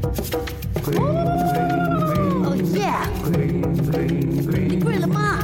哦耶！你了吗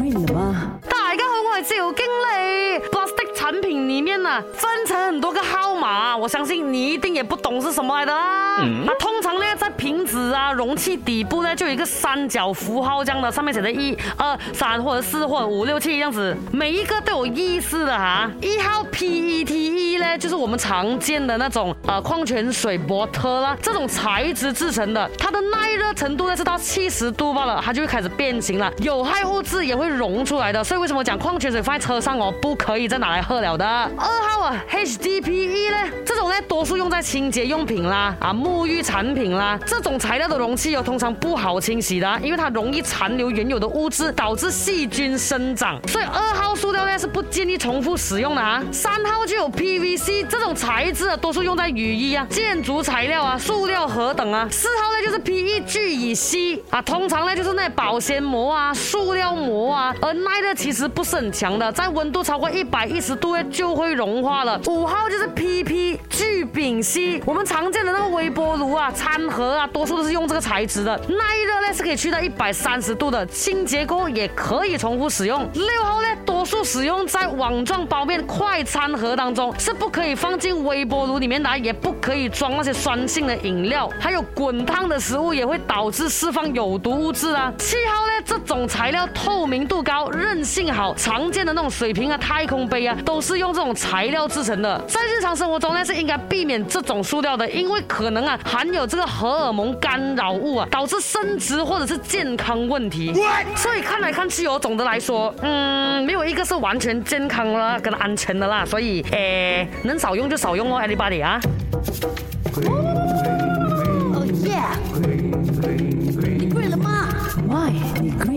你了吗？大家好，我是刘经理。l a s t i c 产品里面呢，分成很多个号码，我相信你一定也不懂是什么来的啦。那通常呢，在平啊，容器底部呢就有一个三角符号这样的，上面写的一二三或者四或者五六七这样子，每一个都有意思的哈。一号 PETE 呢，就是我们常见的那种呃矿泉水特啦，这种材质制成的，它的耐热程度呢是到七十度罢了，它就会开始变形了，有害物质也会溶出来的。所以为什么讲矿泉水放在车上哦，不可以再拿来喝了的。二号啊 HDPE 呢，这种呢多数用在清洁用品啦啊沐浴产品啦，这种材。塑料容器哦，通常不好清洗的，因为它容易残留原有的物质，导致细菌生长。所以二号塑料袋是不建议重复使用的啊。三号就有 PVC 这种材质，啊，多数用在雨衣啊、建筑材料啊、塑料盒等啊。四号呢就是 PE 聚乙烯啊，通常呢就是那保鲜膜啊、塑料膜啊，而耐热其实不是很强的，在温度超过一百一十度就会融化了。五号就是 PP 聚丙烯，我们常见的那个微波炉啊、餐盒啊，多数都是。用这个材质的，耐热呢是可以去到一百三十度的，清洁后也可以重复使用。六号呢，多数使用在网状包面、快餐盒当中，是不可以放进微波炉里面的，也不可以装那些酸性的饮料，还有滚烫的食物也会导致释放有毒物质啊。七号呢？材料透明度高、韧性好，常见的那种水瓶啊、太空杯啊，都是用这种材料制成的。在日常生活中呢，是应该避免这种塑料的，因为可能啊含有这个荷尔蒙干扰物啊，导致生殖或者是健康问题。所以看来看去，哦，总的来说，嗯，没有一个是完全健康啦、跟安全的啦。所以，诶，能少用就少用哦 a n y b o d y 啊。Oh yeah，你跪了吗？Why？